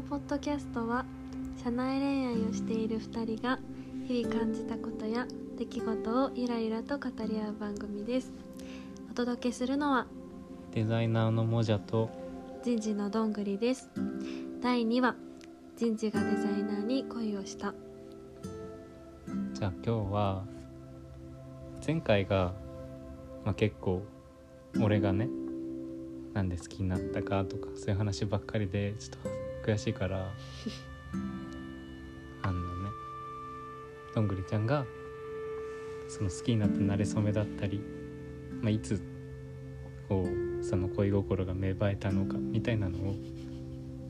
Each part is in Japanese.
のポッドキャストは社内恋愛をしている2人が日々感じたことや出来事をゆらゆらと語り合う番組です。お届けするのはデザイナーのもじゃと人事のどんぐりです。第2話人事がデザイナーに恋をした。じゃあ今日は前回が、まあ、結構俺がねなんで好きになったかとかそういう話ばっかりでちょっと悔しいから あのねどんぐりちゃんがその好きになった馴れ初めだったり、まあ、いつこうその恋心が芽生えたのかみたいなのを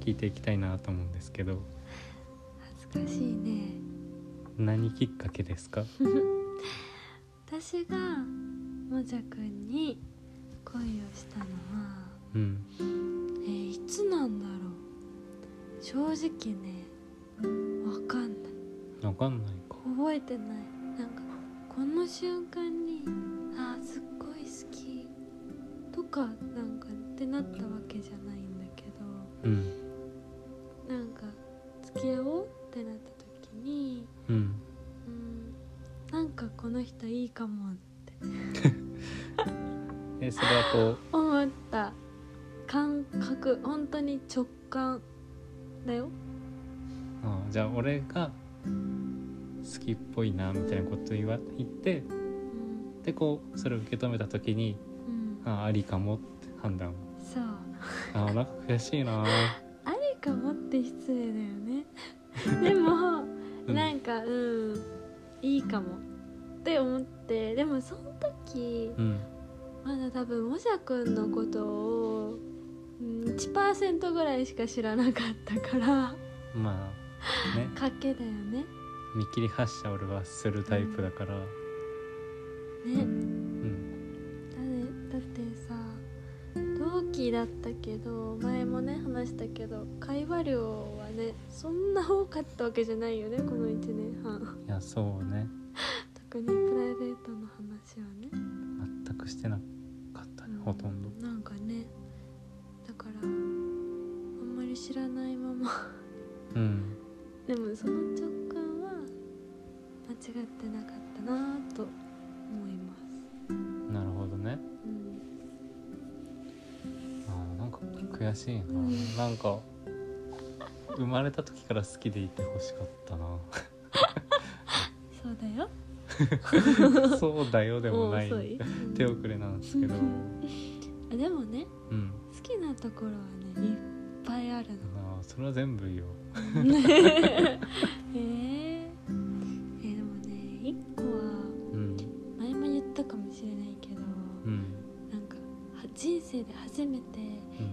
聞いていきたいなと思うんですけど恥ずかしいね。何きっかけですか？私がもじゃくんに恋をしたのはうん。えーいつなんだろう正直ねわかんない。わかんないか。覚えてない。なんかこの瞬間にあーすっごい好きとかなんかってなったわけじゃないんだけどうん。なんか付き合おうってなった時にうん。うんなんかこの人いいかも えそれはこう。思った。感覚本当に直感だよ。ああじゃあ俺が好きっぽいなみたいなこと言わ言ってうん、でこうそれを受け止めた時にうん、ああありかもって判断。そう。ああなんか悔しいな。ありかもって失礼だよね。でも、うん。なんかうん。いいかも。って思ってでもその時うん。まだ多分もじゃくんのことをうん1%ぐらいしか知らなかったから。まあね。賭けだよね。見切り発車俺はするタイプだから。ね。うん。だってだってさ同期だったけど前もね話したけど会話量はねそんな多かったわけじゃないよねこの1年半。いやそうね。特にプライベートの話はね。全くしてなかったねほとんど。なんかねだからあんまり知らないまま。うん。でもその直感は間違ってなかったなぁと思います。なるほどね。うん。ああなんか悔しいな、うん。なんか生まれた時から好きでいてほしかったな。そうだよ。そうだよでもない、うん。手遅れなんですけど。あでもね。うん好きなところはねいっぱいあるの。ああそれは全部いいよ。えー、えーでもね一個はうん前も言ったかもしれないけどうんなんかは人生で初めて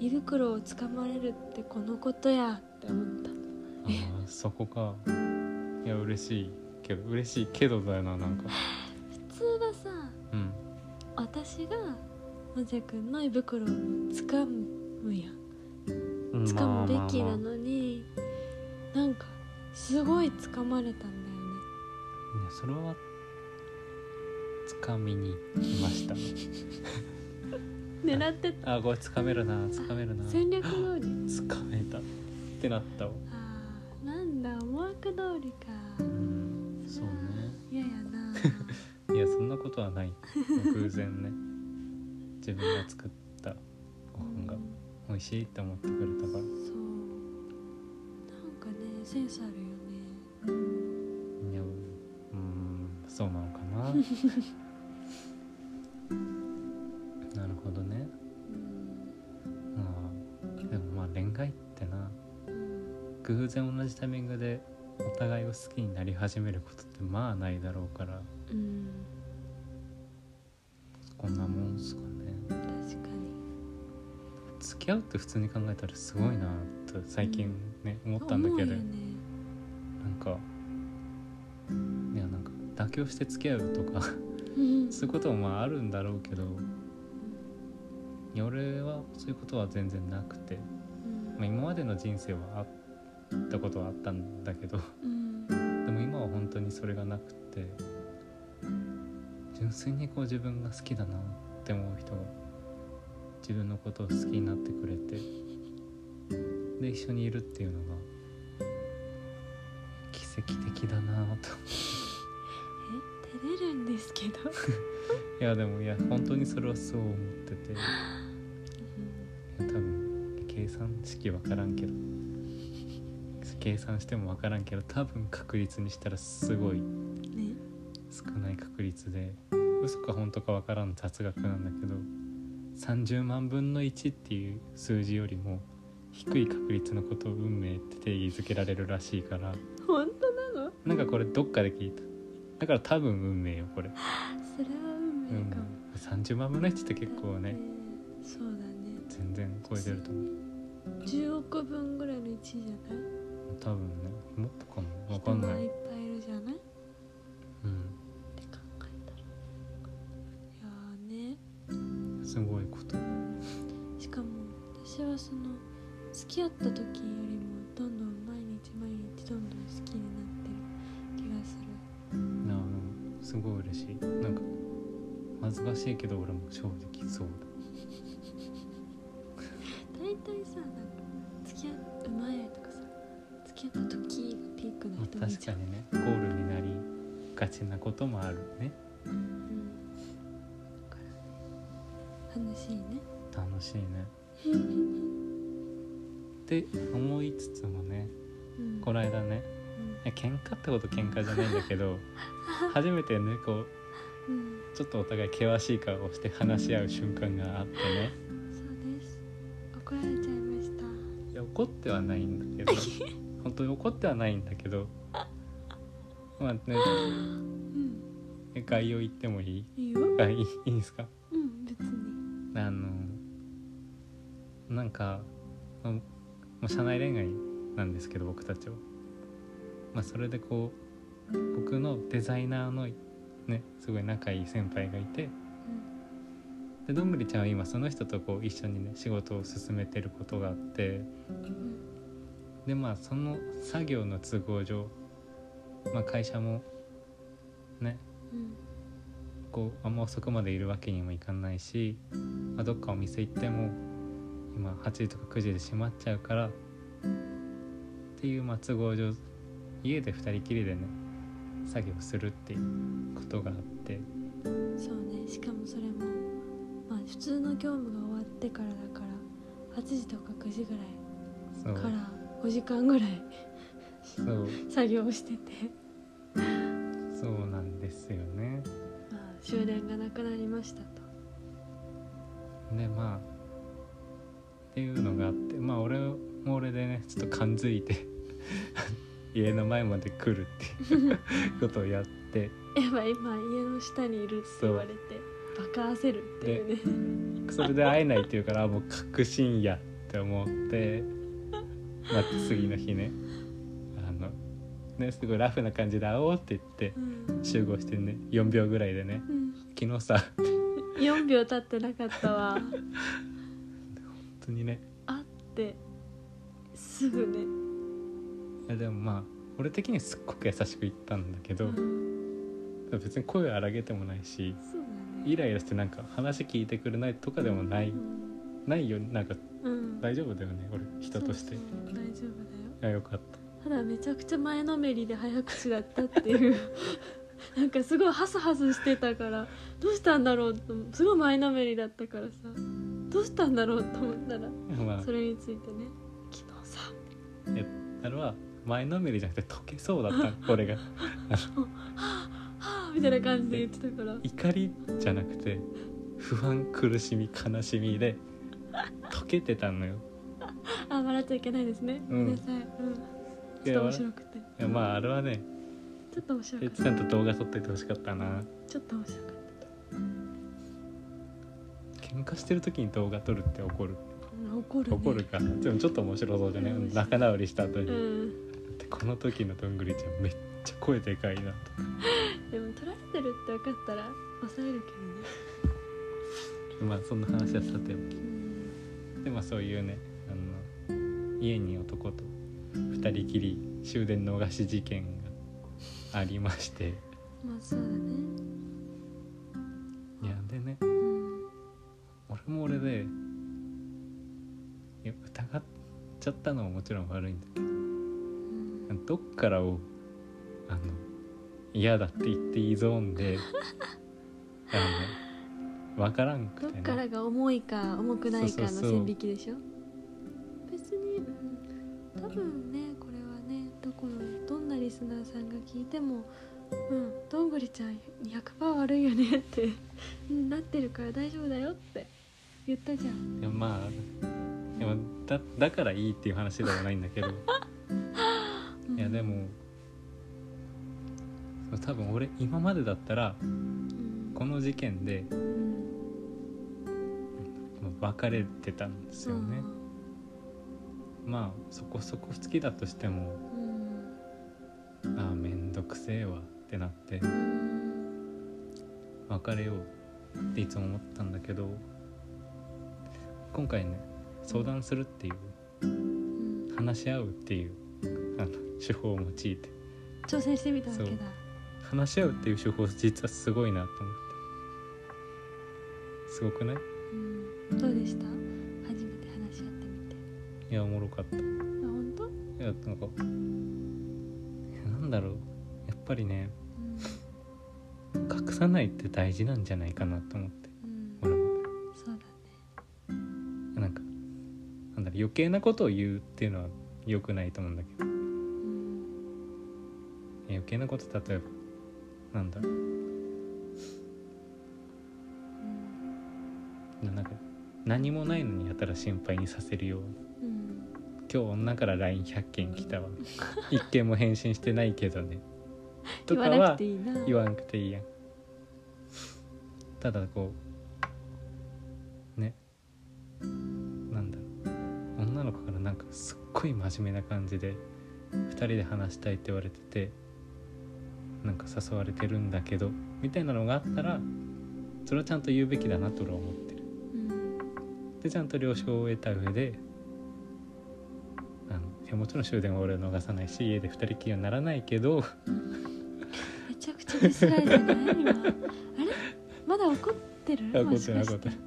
うん。胃袋をつかまれるってこのことやって思った。ああそこか。いや嬉しいけど嬉しいけどだよななんか。普通はさうん。私がもじゃくんの胃袋をつかむやつかむべきなまあまあまあのになんかすごいつかまれたんだよね。いやそれはつかみに来ました。狙ってた。あこれつかめるなつかめるな。戦略通り。つかめた。ってなったわ。あーなんだ思惑通りか。うんそうね。嫌やな。いやそんなことはない。偶然ね自分が作ったご飯が美味しいって思ってくれたから。そう。なんかねセンスあるよね。いやうんそうなのかな。なるほどね。うん。まあでもまあ恋愛ってな。うん偶然同じタイミングでお互いを好きになり始めることってまあないだろうから。うんき合うって普通に考えたらすごいなと最近ね思ったんだけど、ね。なんかいやなんか妥協して付き合うとかうん。そういうこともまああるんだろうけど俺はそういうことは全然なくて、まあ、今までの人生はあったことはあったんだけどうん。でも今は本当にそれがなくて純粋にこう自分が好きだなって思う人が自分のことを好きになってくれてで一緒にいるっていうのが奇跡的だなと。え照れるんですけど、いやでもいや本当にそれはそう思ってて。いや多分計算式分からんけど。計算しても分からんけど多分確率にしたらすごいね。少ない確率で。嘘か本当か分からん雑学なんだけど30万分の1っていう数字よりも低い確率のことを運命って定義づけられるらしいから。本当なの？なんかこれどっかで聞いた。だから多分運命よこれ、それは運うん。命かも、、30万分の1って結構ねそうだね。全然超えてると思う。10億分ぐらいの1じゃない？多分ねもっとかも。分かんないすごいこと。しかも私はその付き合った時よりもどんどん毎日毎日どんどん好きになってる気がする。なあすごい嬉しい。なんか恥ずかしいけど俺も正直そう大体さなんか付き合う前とかさ付き合った時がピークの人確かにね。ゴールになりがちなこともあるね楽しいね。楽しいね。って思いつつもねうん。この間ねいや喧嘩ってこと喧嘩じゃないんだけど 初めてねこううん、うんちょっとお互い険しい顔をして話し合う瞬間があってね。そうです。怒られちゃいました。いや怒ってはないんだけど 本当に怒ってはないんだけどまあねうん。概要言ってもいい？いいよ。あいいいいんですか？うん別にあのなんか社内恋愛なんですけど僕たちは、まあ、それでこう僕のデザイナーのねすごい仲いい先輩がいて。でどんぐりちゃんは今その人とこう一緒にね仕事を進めてることがあって。でまあその作業の都合上、まあ、会社もねこうあんま遅くまでいるわけにもいかないし、まあ、どっかお店行っても今8時とか9時で閉まっちゃうからっていうまあ都合上家で2人きりでね作業するっていうことがあって。そうね。しかもそれもまあ普通の業務が終わってからだから8時とか9時ぐらいから5時間ぐらいそう。作業してて。そうなんですよね。まあ終電がなくなりましたと。でまあっていうのがあってまあ俺も俺でねちょっと感づいて 家の前まで来るっていう ことをやって。やばい今家の下にいるって言われてバカ焦るっていうね。それで会えないっていうからあもう確信やって思って、まあ、次の日ねねすごいラフな感じで会おうって言ってうん、集合してね4秒ぐらいでねうん、昨日さ本4秒経ってなかったわ。当にね。会ってすぐね。いやでもまあ俺的にはすっごく優しく言ったんだけどうん。別に声を荒げてもないしね。イライラしてなんか話聞いてくれないとかでもないうん。ないよなんかうん。大丈夫だよね俺人として。大丈夫だよ。やよかったただめちゃくちゃ前のめりで早口だったっていう。なんかすごいハスハスしてたから。どうしたんだろうとすごい前のめりだったからさ。どうしたんだろうと思ったら。まあ。それについてね。昨日さ。あれは前のめりじゃなくて溶けそうだった。の俺がはあみたいな感じで言ってたから。怒りじゃなくて不安苦しみ悲しみで溶けてたのよ。あ笑っちゃいけないですね、うん。ごめんなさい、うん、ちょっと面白くて。いやまああれはねちょっと面白かっえちゃんと動画撮っといてほしかったな。たちょっと面白かった喧嘩してる時に動画撮るって怒る。うん怒るね。怒るか。でもちょっと面白そうじゃない？うん。仲直りした後に、うん。でこの時のどんぐりちゃんめっちゃ声でかいなと。でも取られてるって分かったら抑えるけまあそんな話はさておき。でまあそういうねあの家に男と二人きり終電逃し事件がありまして。まあそうだね。いやでね。うん。俺も俺でいや疑っちちゃったのはもちろん悪いんだけうん。どどっからをあの嫌だって言っていいゾーンで あの分からんくどてね。っからが重いか重くないかのそうそうそう線引きでしょ？別に、うん、多分ねこのどんなリスナーさんが聞いてもうんどんぐりちゃん100%悪いよねって うんなってるから大丈夫だよって言ったじゃん。いやまあでもだだからいいっていう話ではないんだけど。いやでも多分俺今までだったらうん。この事件でうん。別れてたんですよね、まあそこそこ好きだとしてもうんああ面倒くせえわってなってうん別れようっていつも思ったんだけど今回ね相談するっていううん話し合うっていうあの手法を用いて。挑戦してみたわけだ。話し合うっていう手法実はすごいなと思って。すごくない？うん。どうでした？初めて話し合ってみて。いやおもろかった。いあ本当？やなんかなんだろう。やっぱりね隠さないって大事なんじゃないかなと思って。うん、うん、俺も。そうだね。なんかなんだろう余計なことを言うっていうのは良くないと思うんだけど。うん。余計なこと例えばなんだろう。うん。なんか何もないのにやたら心配にさせるような。うん今日女から LINE100 件来たわ。一件も返信してないけどね。と か言わなくはていいな。言わなくていいやん。ただこうね。なんだろう。女の子からなんかすっごい真面目な感じで2人で話したいって言われててなんか誘われてるんだけどみたいなのがあったらそれはちゃんと言うべきだなと俺は思ってる。うん。でちゃんと了承を得た上でいやもちろん終電は俺は逃さないし家で2人きりにはならないけど。めちゃくちゃディスられてな。い今あれ？まだ怒ってる？怒ってないもしか怒ってない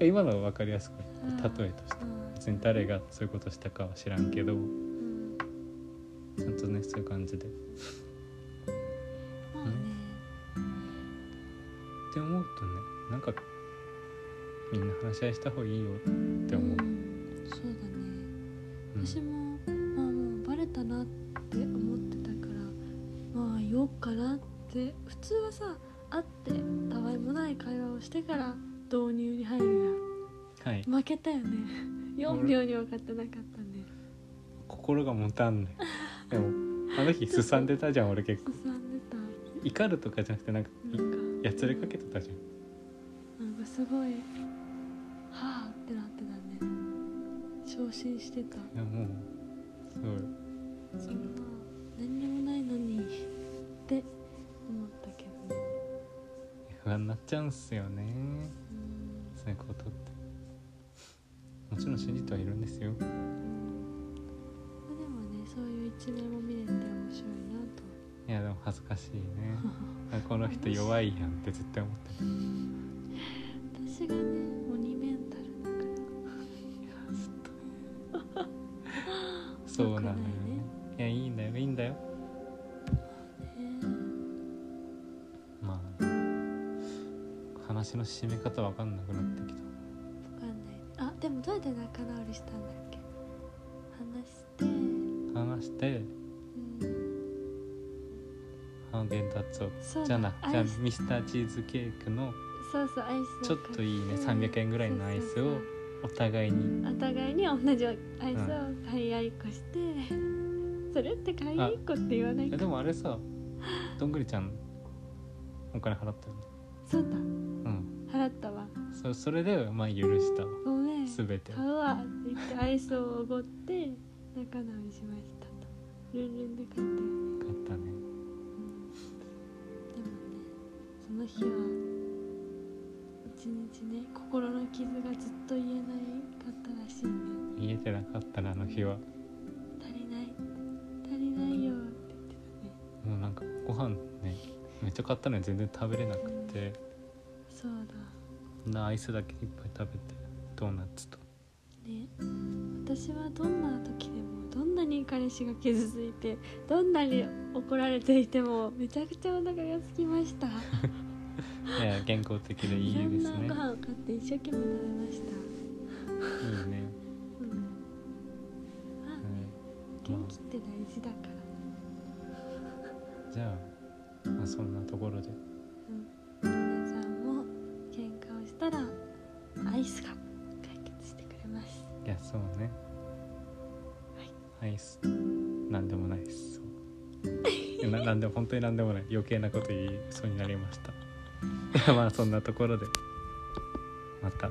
え今のは分かりやすくうん。例えとしてうん。別に誰がそういうことしたかは知らんけど。うんちゃんとねそういう感じで。っまあね。て思うとねなんかみんな話し合いした方がいいよって思う、ん。そうだね。うん。私もたなって思ってたからまあ言おうかなって普通はさ会ってたわいもない会話をしてから導入に入るやはい。ん負けたよね。4秒に分かってなかったね。心が持たんね でもあの日すさんでたじゃん俺結構。すさんでた。怒るとかじゃなくてなんかいなんか。やつれかけてたじゃん。なんかすごいはあってなってたね。昇進してた。いやもうすごいそんな何にもないのにって思ったけどね。不安になっちゃうんすよね。うんそういうことって。もちろん信じてはいるんですよ。まあでもねそういう一面も見れて面白いなと。いやでも恥ずかしいね。あ この人弱いやんって絶対思ってる。私がね話の締め方わかんなくなってきた。わかんない。あでもどうやって仲直りしたんだっけ？話して。話して。うん。ハーゲンダッツを。じゃあなじゃあミスターチーズケーキのそうそうアイスちょっといいね。うん。300円ぐらいのアイスをお互いに。お互いに同じアイスを買い合いっこして、それって買い合いっこって言わないか。えでもあれさどんぐりちゃんお金払ったよねそうだったわそそれでまあ許したわ。ごめん。全て買うわって言ってアイスをおごって仲直りしましたと。ルンルンで買ったよね、買ったね。うん、でもねその日は一日ね心の傷がずっと癒えないかったらしいね。言えてなかったなあの日は。足りない足りないよって言ってたね。もうなんかご飯ねめっちゃ買ったのに全然食べれなくて。そうだなアイスだけいっぱい食べてドーナツと。ね。ね私はどんな時でもどんなに彼氏が傷ついてどんなに怒られていてもめちゃくちゃお腹が空きました。いや健康的でいいですね。いろんなご飯を買って一生懸命食べました、いいね、うん、まあねうん元気って大事だから。じゃあ、まあ、そんなところでイスが解決してくれます。いやそうね。アイス。なんでもないです。そう。な なんでも本当になんでもない。余計なこと言いそうになりました。まあそんなところで。また